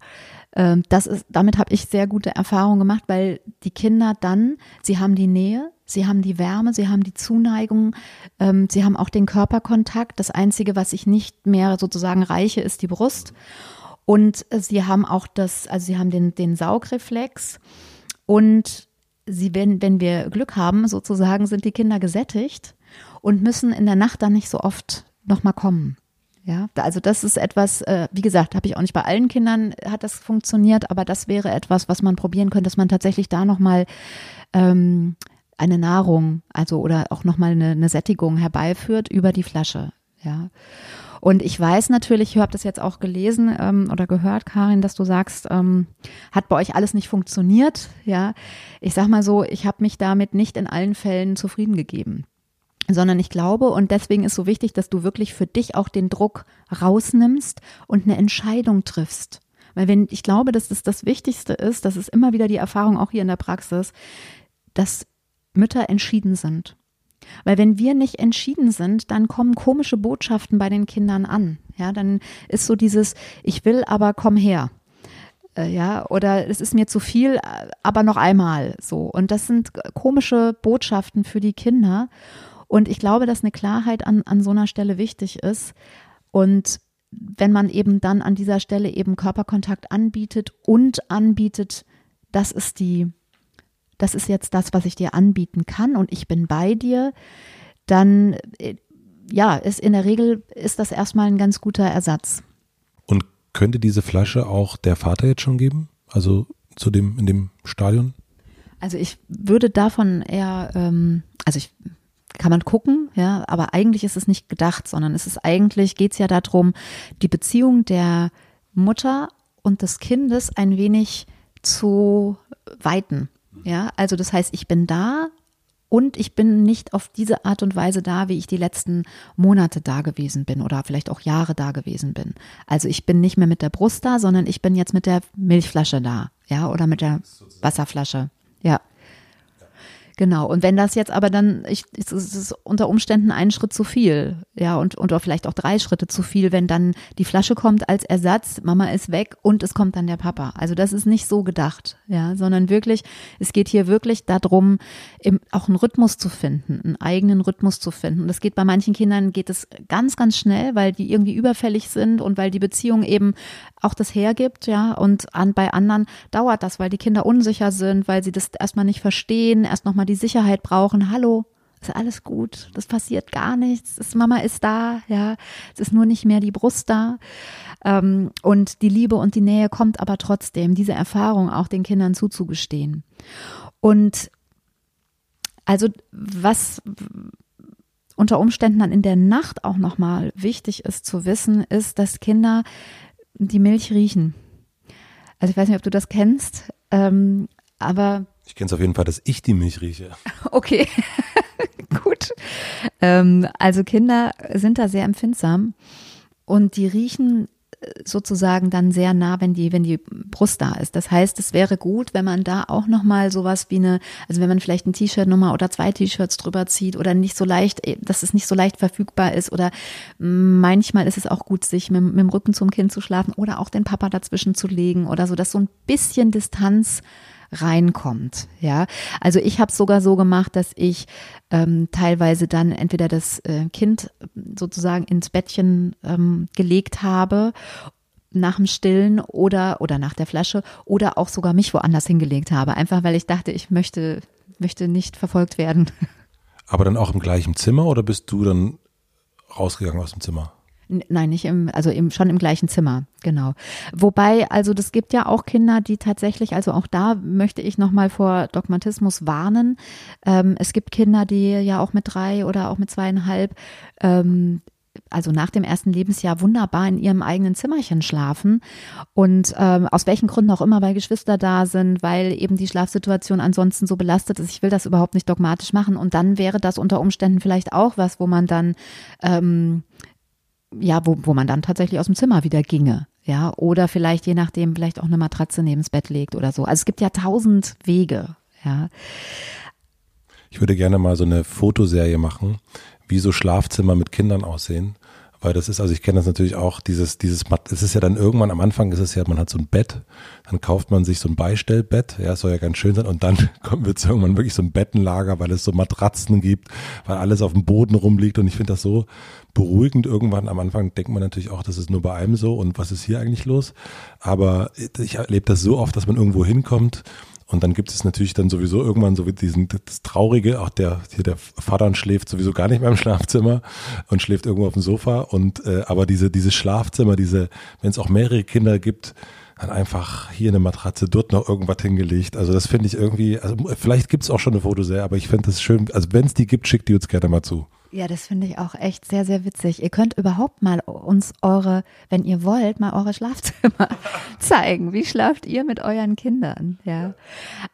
ähm, das ist, damit habe ich sehr gute Erfahrungen gemacht, weil die Kinder dann, sie haben die Nähe, sie haben die Wärme, sie haben die Zuneigung, ähm, sie haben auch den Körperkontakt. Das Einzige, was ich nicht mehr sozusagen reiche, ist die Brust. Und sie haben auch das, also sie haben den, den Saugreflex und sie, wenn, wenn wir Glück haben, sozusagen, sind die Kinder gesättigt und müssen in der Nacht dann nicht so oft nochmal kommen. Ja, also das ist etwas, äh, wie gesagt, habe ich auch nicht bei allen Kindern hat das funktioniert, aber das wäre etwas, was man probieren könnte, dass man tatsächlich da nochmal ähm, eine Nahrung, also oder auch nochmal eine, eine Sättigung herbeiführt über die Flasche. Ja. Und ich weiß natürlich, ich habe das jetzt auch gelesen ähm, oder gehört, Karin, dass du sagst, ähm, hat bei euch alles nicht funktioniert. Ja, ich sag mal so, ich habe mich damit nicht in allen Fällen zufrieden gegeben sondern ich glaube, und deswegen ist so wichtig, dass du wirklich für dich auch den Druck rausnimmst und eine Entscheidung triffst. Weil wenn, ich glaube, dass das das Wichtigste ist, das ist immer wieder die Erfahrung auch hier in der Praxis, dass Mütter entschieden sind. Weil wenn wir nicht entschieden sind, dann kommen komische Botschaften bei den Kindern an. Ja, dann ist so dieses, ich will, aber komm her. Äh, ja, oder es ist mir zu viel, aber noch einmal so. Und das sind komische Botschaften für die Kinder. Und ich glaube, dass eine Klarheit an, an so einer Stelle wichtig ist. Und wenn man eben dann an dieser Stelle eben Körperkontakt anbietet und anbietet, das ist die, das ist jetzt das, was ich dir anbieten kann und ich bin bei dir, dann äh, ja, ist in der Regel ist das erstmal ein ganz guter Ersatz. Und könnte diese Flasche auch der Vater jetzt schon geben? Also zu dem, in dem Stadion? Also ich würde davon eher, ähm, also ich kann man gucken, ja, aber eigentlich ist es nicht gedacht, sondern es ist eigentlich, geht es ja darum, die Beziehung der Mutter und des Kindes ein wenig zu weiten. Ja, also das heißt, ich bin da und ich bin nicht auf diese Art und Weise da, wie ich die letzten Monate da gewesen bin oder vielleicht auch Jahre da gewesen bin. Also ich bin nicht mehr mit der Brust da, sondern ich bin jetzt mit der Milchflasche da, ja, oder mit der Wasserflasche. Ja. Genau. Und wenn das jetzt aber dann, ich, es ist unter Umständen ein Schritt zu viel, ja, und, und auch vielleicht auch drei Schritte zu viel, wenn dann die Flasche kommt als Ersatz, Mama ist weg und es kommt dann der Papa. Also das ist nicht so gedacht, ja, sondern wirklich, es geht hier wirklich darum, im, auch einen Rhythmus zu finden, einen eigenen Rhythmus zu finden. Und das geht bei manchen Kindern geht es ganz, ganz schnell, weil die irgendwie überfällig sind und weil die Beziehung eben auch das hergibt, ja, und an, bei anderen dauert das, weil die Kinder unsicher sind, weil sie das erstmal nicht verstehen, erst nochmal die Sicherheit brauchen. Hallo, ist alles gut, das passiert gar nichts, das Mama ist da, ja, es ist nur nicht mehr die Brust da. Ähm, und die Liebe und die Nähe kommt aber trotzdem, diese Erfahrung auch den Kindern zuzugestehen. Und also was unter Umständen dann in der Nacht auch nochmal wichtig ist zu wissen, ist, dass Kinder die Milch riechen. Also ich weiß nicht, ob du das kennst, ähm, aber. Ich kenne es auf jeden Fall, dass ich die Milch rieche. [LAUGHS] Okay, [LAUGHS] gut. Ähm, also Kinder sind da sehr empfindsam und die riechen sozusagen dann sehr nah, wenn die, wenn die Brust da ist. Das heißt, es wäre gut, wenn man da auch nochmal sowas wie eine, also wenn man vielleicht ein T-Shirt nochmal oder zwei T-Shirts drüber zieht oder nicht so leicht, dass es nicht so leicht verfügbar ist oder manchmal ist es auch gut, sich mit, mit dem Rücken zum Kind zu schlafen oder auch den Papa dazwischen zu legen oder so, dass so ein bisschen Distanz reinkommt. Ja, also ich habe sogar so gemacht, dass ich ähm, teilweise dann entweder das äh, Kind sozusagen ins Bettchen ähm, gelegt habe nach dem Stillen oder oder nach der Flasche oder auch sogar mich woanders hingelegt habe, einfach weil ich dachte, ich möchte möchte nicht verfolgt werden. Aber dann auch im gleichen Zimmer oder bist du dann rausgegangen aus dem Zimmer? Nein, nicht im, also im, schon im gleichen Zimmer, genau. Wobei, also das gibt ja auch Kinder, die tatsächlich, also auch da möchte ich nochmal vor Dogmatismus warnen. Ähm, es gibt Kinder, die ja auch mit drei oder auch mit zweieinhalb, ähm, also nach dem ersten Lebensjahr wunderbar in ihrem eigenen Zimmerchen schlafen und ähm, aus welchen Gründen auch immer, weil Geschwister da sind, weil eben die Schlafsituation ansonsten so belastet ist. Ich will das überhaupt nicht dogmatisch machen und dann wäre das unter Umständen vielleicht auch was, wo man dann ähm, ja, wo, wo man dann tatsächlich aus dem Zimmer wieder ginge. Ja, oder vielleicht je nachdem vielleicht auch eine Matratze neben das Bett legt oder so. Also es gibt ja tausend Wege, ja. Ich würde gerne mal so eine Fotoserie machen, wie so Schlafzimmer mit Kindern aussehen. Weil das ist, also ich kenne das natürlich auch, dieses, dieses, es ist ja dann irgendwann am Anfang ist es ja, man hat so ein Bett, dann kauft man sich so ein Beistellbett, ja, soll ja ganz schön sein, und dann [LAUGHS] kommt wird es irgendwann wirklich so ein Bettenlager, weil es so Matratzen gibt, weil alles auf dem Boden rumliegt und ich finde das so beruhigend irgendwann. Am Anfang denkt man natürlich auch, das ist nur bei einem so und was ist hier eigentlich los? Aber ich erlebe das so oft, dass man irgendwo hinkommt und dann gibt es natürlich dann sowieso irgendwann so diesen, das Traurige, auch der, hier der Vater schläft sowieso gar nicht mehr im Schlafzimmer und schläft irgendwo auf dem Sofa. Und äh, aber diese, dieses Schlafzimmer, diese, wenn es auch mehrere Kinder gibt, dann einfach hier eine Matratze, dort noch irgendwas hingelegt. Also das finde ich irgendwie, also vielleicht gibt es auch schon eine Fotoserie, aber ich finde das schön, also wenn es die gibt, schickt die uns gerne mal zu. Ja, das finde ich auch echt sehr, sehr witzig. Ihr könnt überhaupt mal uns eure, wenn ihr wollt, mal eure Schlafzimmer [LAUGHS] zeigen. Wie schlaft ihr mit euren Kindern? Ja.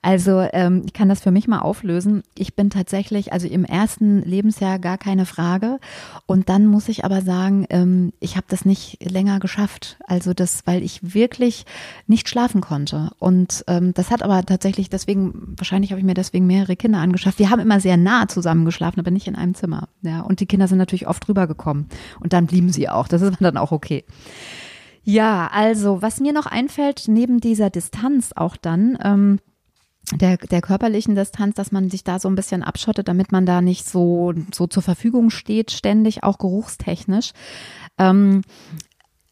Also ähm, ich kann das für mich mal auflösen. Ich bin tatsächlich, also im ersten Lebensjahr gar keine Frage. Und dann muss ich aber sagen, ähm, ich habe das nicht länger geschafft. Also das, weil ich wirklich nicht schlafen konnte. Und ähm, das hat aber tatsächlich deswegen, wahrscheinlich habe ich mir deswegen mehrere Kinder angeschafft. Wir haben immer sehr nah zusammen geschlafen, aber nicht in einem Zimmer. Ja, und die Kinder sind natürlich oft rübergekommen. Und dann blieben sie auch. Das ist dann auch okay. Ja, also, was mir noch einfällt, neben dieser Distanz auch dann, ähm, der, der körperlichen Distanz, dass man sich da so ein bisschen abschottet, damit man da nicht so, so zur Verfügung steht, ständig, auch geruchstechnisch. Ähm,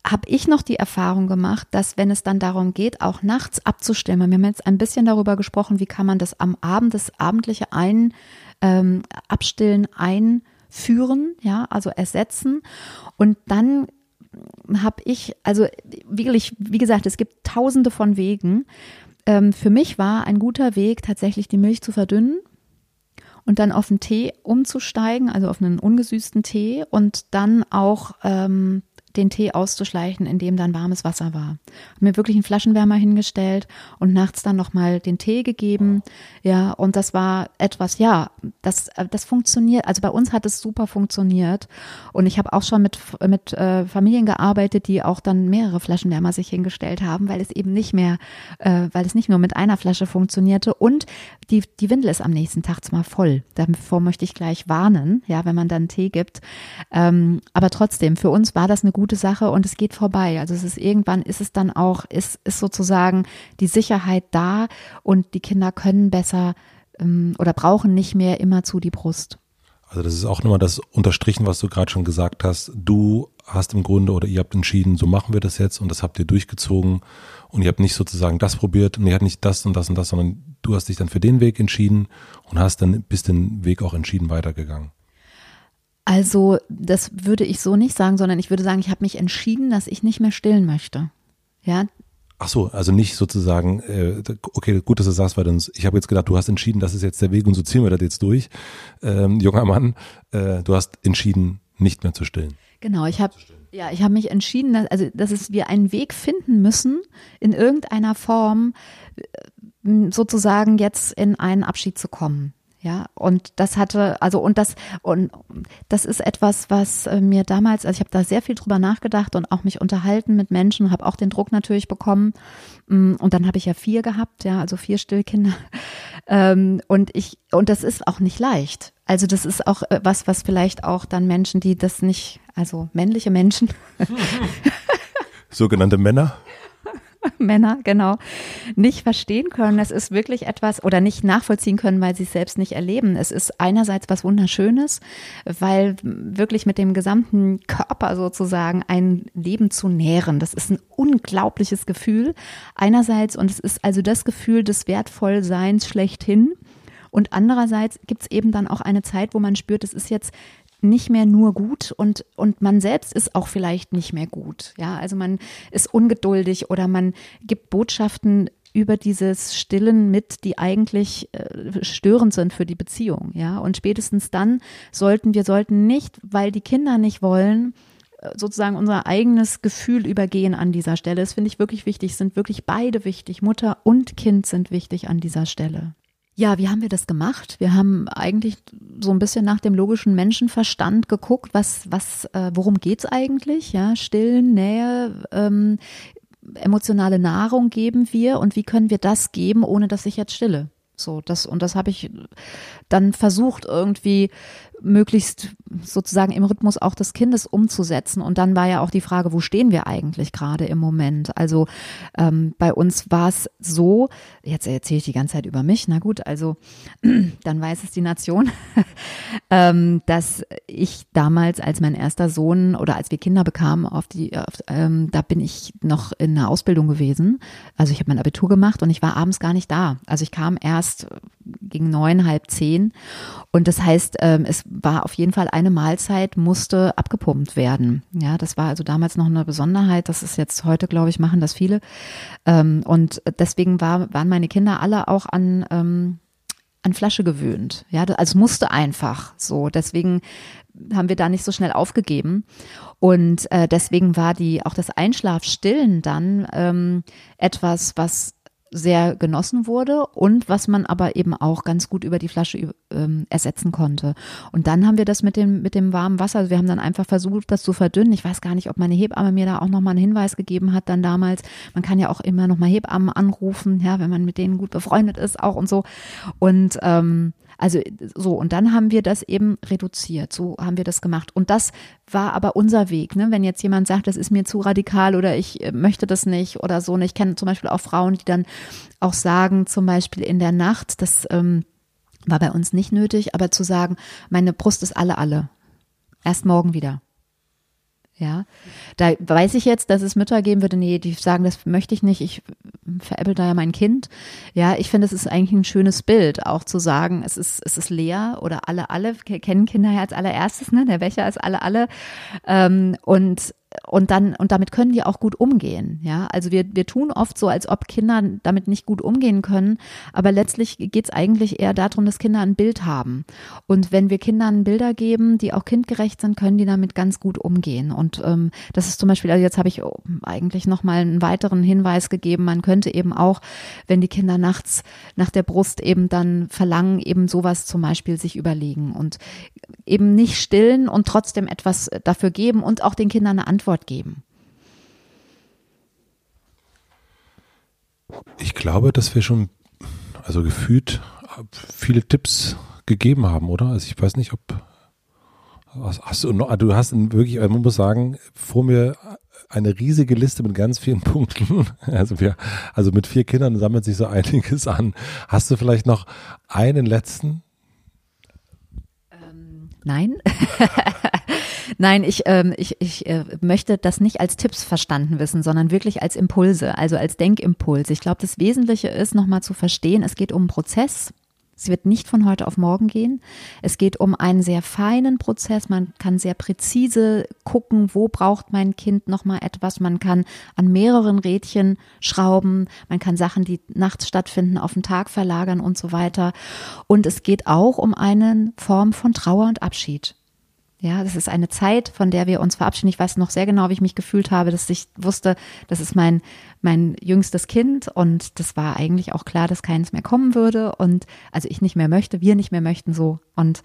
habe ich noch die Erfahrung gemacht, dass wenn es dann darum geht, auch nachts abzustimmen, wir haben jetzt ein bisschen darüber gesprochen, wie kann man das am Abend, das abendliche ein, ähm, Abstillen ein führen, ja, also ersetzen. Und dann habe ich, also wirklich, wie gesagt, es gibt tausende von Wegen. Ähm, für mich war ein guter Weg, tatsächlich die Milch zu verdünnen und dann auf einen Tee umzusteigen, also auf einen ungesüßten Tee und dann auch ähm, den Tee auszuschleichen, in dem dann warmes Wasser war. Hab mir wirklich einen Flaschenwärmer hingestellt und nachts dann nochmal den Tee gegeben. Ja, und das war etwas, ja, das, das funktioniert. Also bei uns hat es super funktioniert. Und ich habe auch schon mit, mit äh, Familien gearbeitet, die auch dann mehrere Flaschenwärmer sich hingestellt haben, weil es eben nicht mehr, äh, weil es nicht nur mit einer Flasche funktionierte. Und die, die Windel ist am nächsten Tag zwar voll. Davor möchte ich gleich warnen, ja, wenn man dann Tee gibt. Ähm, aber trotzdem, für uns war das eine gute Sache und es geht vorbei. Also es ist irgendwann ist es dann auch, ist, ist sozusagen die Sicherheit da und die Kinder können besser ähm, oder brauchen nicht mehr immer zu die Brust. Also das ist auch nochmal das unterstrichen, was du gerade schon gesagt hast. Du hast im Grunde oder ihr habt entschieden, so machen wir das jetzt und das habt ihr durchgezogen und ihr habt nicht sozusagen das probiert und ihr habt nicht das und das und das, sondern du hast dich dann für den Weg entschieden und hast dann bis den Weg auch entschieden weitergegangen. Also das würde ich so nicht sagen, sondern ich würde sagen, ich habe mich entschieden, dass ich nicht mehr stillen möchte. Ja. Ach so, also nicht sozusagen, äh, okay, gut, dass du sagst, weil uns, ich habe jetzt gedacht, du hast entschieden, das ist jetzt der Weg und so ziehen wir das jetzt durch. Ähm, junger Mann, äh, du hast entschieden, nicht mehr zu stillen. Genau, ich habe ja, ich habe mich entschieden, dass, also dass es wir einen Weg finden müssen, in irgendeiner Form äh, sozusagen jetzt in einen Abschied zu kommen. Ja, und das hatte, also und das und das ist etwas, was äh, mir damals, also ich habe da sehr viel drüber nachgedacht und auch mich unterhalten mit Menschen, habe auch den Druck natürlich bekommen. Mm, und dann habe ich ja vier gehabt, ja, also vier Stillkinder. [LAUGHS] Ähm, und ich und das ist auch nicht leicht. Also das ist auch äh, was, was vielleicht auch dann Menschen, die das nicht, also männliche Menschen, [LAUGHS] [LAUGHS] sogenannte Männer, [LAUGHS] Männer, genau, nicht verstehen können. Es ist wirklich etwas oder nicht nachvollziehen können, weil sie es selbst nicht erleben. Es ist einerseits was Wunderschönes, weil wirklich mit dem gesamten Körper sozusagen ein Leben zu nähren, das ist ein unglaubliches Gefühl. Einerseits, und es ist also das Gefühl des Wertvollseins schlechthin. Und andererseits gibt es eben dann auch eine Zeit, wo man spürt, es ist jetzt nicht mehr nur gut und, und man selbst ist auch vielleicht nicht mehr gut. Ja, also man ist ungeduldig oder man gibt Botschaften über dieses Stillen mit, die eigentlich äh, störend sind für die Beziehung. Ja, und spätestens dann sollten wir sollten nicht, weil die Kinder nicht wollen, äh, sozusagen unser eigenes Gefühl übergehen an dieser Stelle. Das finde ich wirklich wichtig. Sind wirklich beide wichtig. Mutter und Kind sind wichtig an dieser Stelle. Ja, wie haben wir das gemacht? Wir haben eigentlich so ein bisschen nach dem logischen Menschenverstand geguckt, was, was, äh, worum geht's eigentlich? Ja, Stillen, Nähe, ähm, emotionale Nahrung geben wir und wie können wir das geben, ohne dass ich jetzt stille? So, das, und das habe ich dann versucht, irgendwie möglichst sozusagen im Rhythmus auch des Kindes umzusetzen. Und dann war ja auch die Frage, wo stehen wir eigentlich gerade im Moment? Also ähm, bei uns war es so, jetzt erzähle ich die ganze Zeit über mich, na gut, also [CLEARS THROAT] dann weiß es die Nation, [LAUGHS] ähm, dass ich damals, als mein erster Sohn oder als wir Kinder bekamen, auf die, auf, ähm, da bin ich noch in einer Ausbildung gewesen. Also ich habe mein Abitur gemacht und ich war abends gar nicht da. Also ich kam erst gegen neun, halb zehn. Und das heißt, ähm, es war auf jeden Fall eine Mahlzeit, musste abgepumpt werden. Ja, das war also damals noch eine Besonderheit. Das ist jetzt heute, glaube ich, machen das viele. Ähm, und deswegen war, waren meine Kinder alle auch an, ähm, an Flasche gewöhnt. Ja, also musste einfach so. Deswegen haben wir da nicht so schnell aufgegeben. Und äh, deswegen war die auch das Einschlafstillen dann ähm, etwas, was sehr genossen wurde und was man aber eben auch ganz gut über die Flasche ähm, ersetzen konnte. Und dann haben wir das mit dem, mit dem warmen Wasser, also wir haben dann einfach versucht, das zu verdünnen. Ich weiß gar nicht, ob meine Hebamme mir da auch nochmal einen Hinweis gegeben hat dann damals. Man kann ja auch immer nochmal Hebammen anrufen, ja, wenn man mit denen gut befreundet ist auch und so. Und ähm, also so, und dann haben wir das eben reduziert. So haben wir das gemacht. Und das war aber unser Weg. Ne? Wenn jetzt jemand sagt, das ist mir zu radikal oder ich äh, möchte das nicht oder so. Und ich kenne zum Beispiel auch Frauen, die dann auch sagen, zum Beispiel in der Nacht, das ähm, war bei uns nicht nötig, aber zu sagen, meine Brust ist alle, alle. Erst morgen wieder. Ja, da weiß ich jetzt, dass es Mütter geben würde, nee, die sagen, das möchte ich nicht, ich veräppel da ja mein Kind. Ja, ich finde, es ist eigentlich ein schönes Bild, auch zu sagen, es ist, es ist leer oder alle, alle kennen Kinder ja als allererstes, ne, der Becher ist alle, alle. Ähm, und und dann, und damit können die auch gut umgehen. Ja, also wir, wir tun oft so, als ob Kinder damit nicht gut umgehen können, aber letztlich geht es eigentlich eher darum, dass Kinder ein Bild haben. Und wenn wir Kindern Bilder geben, die auch kindgerecht sind, können die damit ganz gut umgehen. Und ähm, das ist zum Beispiel, also jetzt habe ich eigentlich nochmal einen weiteren Hinweis gegeben, man könnte eben auch, wenn die Kinder nachts nach der Brust eben dann verlangen, eben sowas zum Beispiel sich überlegen und eben nicht stillen und trotzdem etwas dafür geben und auch den Kindern eine Antwort geben. Ich glaube, dass wir schon, also gefühlt, viele Tipps gegeben haben, oder? Also ich weiß nicht, ob hast du, noch, du hast wirklich, man muss sagen, vor mir eine riesige Liste mit ganz vielen [LAUGHS] Punkten. Also wir, also mit vier Kindern sammelt sich so einiges an. Hast du vielleicht noch einen letzten? Ähm, nein. [LAUGHS] Nein, ich, ähm, ich, ich äh, möchte das nicht als Tipps verstanden wissen, sondern wirklich als Impulse, also als Denkimpuls. Ich glaube, das Wesentliche ist, nochmal zu verstehen, es geht um einen Prozess. Es wird nicht von heute auf morgen gehen. Es geht um einen sehr feinen Prozess. Man kann sehr präzise gucken, wo braucht mein Kind nochmal etwas. Man kann an mehreren Rädchen schrauben. Man kann Sachen, die nachts stattfinden, auf den Tag verlagern und so weiter. Und es geht auch um eine Form von Trauer und Abschied. Ja, das ist eine Zeit, von der wir uns verabschieden. Ich weiß noch sehr genau, wie ich mich gefühlt habe, dass ich wusste, das ist mein, mein jüngstes Kind und das war eigentlich auch klar, dass keines mehr kommen würde und also ich nicht mehr möchte, wir nicht mehr möchten so und,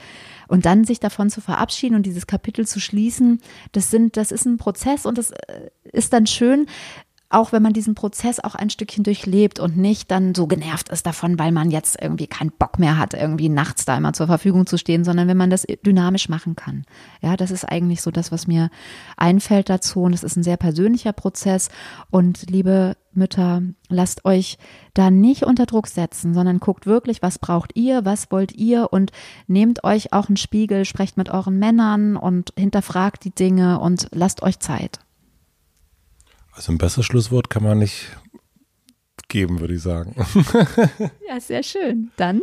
und dann sich davon zu verabschieden und dieses Kapitel zu schließen, das sind, das ist ein Prozess und das äh, ist dann schön, auch wenn man diesen Prozess auch ein Stückchen durchlebt und nicht dann so genervt ist davon, weil man jetzt irgendwie keinen Bock mehr hat, irgendwie nachts da immer zur Verfügung zu stehen, sondern wenn man das dynamisch machen kann. Ja, das ist eigentlich so das, was mir einfällt dazu und es ist ein sehr persönlicher Prozess und liebe Mütter, lasst euch da nicht unter Druck setzen, sondern guckt wirklich, was braucht ihr, was wollt ihr und nehmt euch auch einen Spiegel, sprecht mit euren Männern und hinterfragt die Dinge und lasst euch Zeit. Also ein besseres Schlusswort kann man nicht geben, würde ich sagen. [LAUGHS] ja, sehr schön. Dann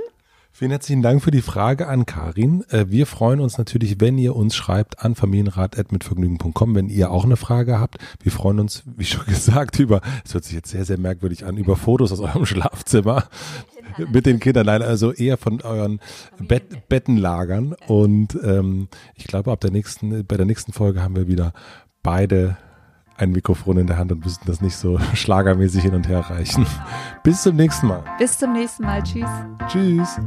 Vielen herzlichen Dank für die Frage an Karin. Äh, wir freuen uns natürlich, wenn ihr uns schreibt an familienrat.mitvergnügen.com, wenn ihr auch eine Frage habt. Wir freuen uns, wie schon [LAUGHS] gesagt, über, es hört sich jetzt sehr, sehr merkwürdig an, über Fotos aus eurem [LAUGHS] Schlafzimmer mit den Kindern. Nein, also eher von euren Bett, Bettenlagern. Und ähm, ich glaube, ab der nächsten, bei der nächsten Folge haben wir wieder beide ein Mikrofon in der Hand und müssen das nicht so [LAUGHS] schlagermäßig hin und her reichen. [LAUGHS] Bis zum nächsten Mal. Bis zum nächsten Mal. Tschüss. Tschüss.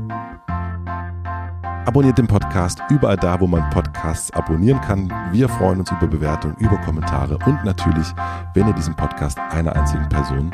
Abonniert den Podcast überall da, wo man Podcasts abonnieren kann. Wir freuen uns über Bewertungen, über Kommentare und natürlich, wenn ihr diesen Podcast einer einzigen Person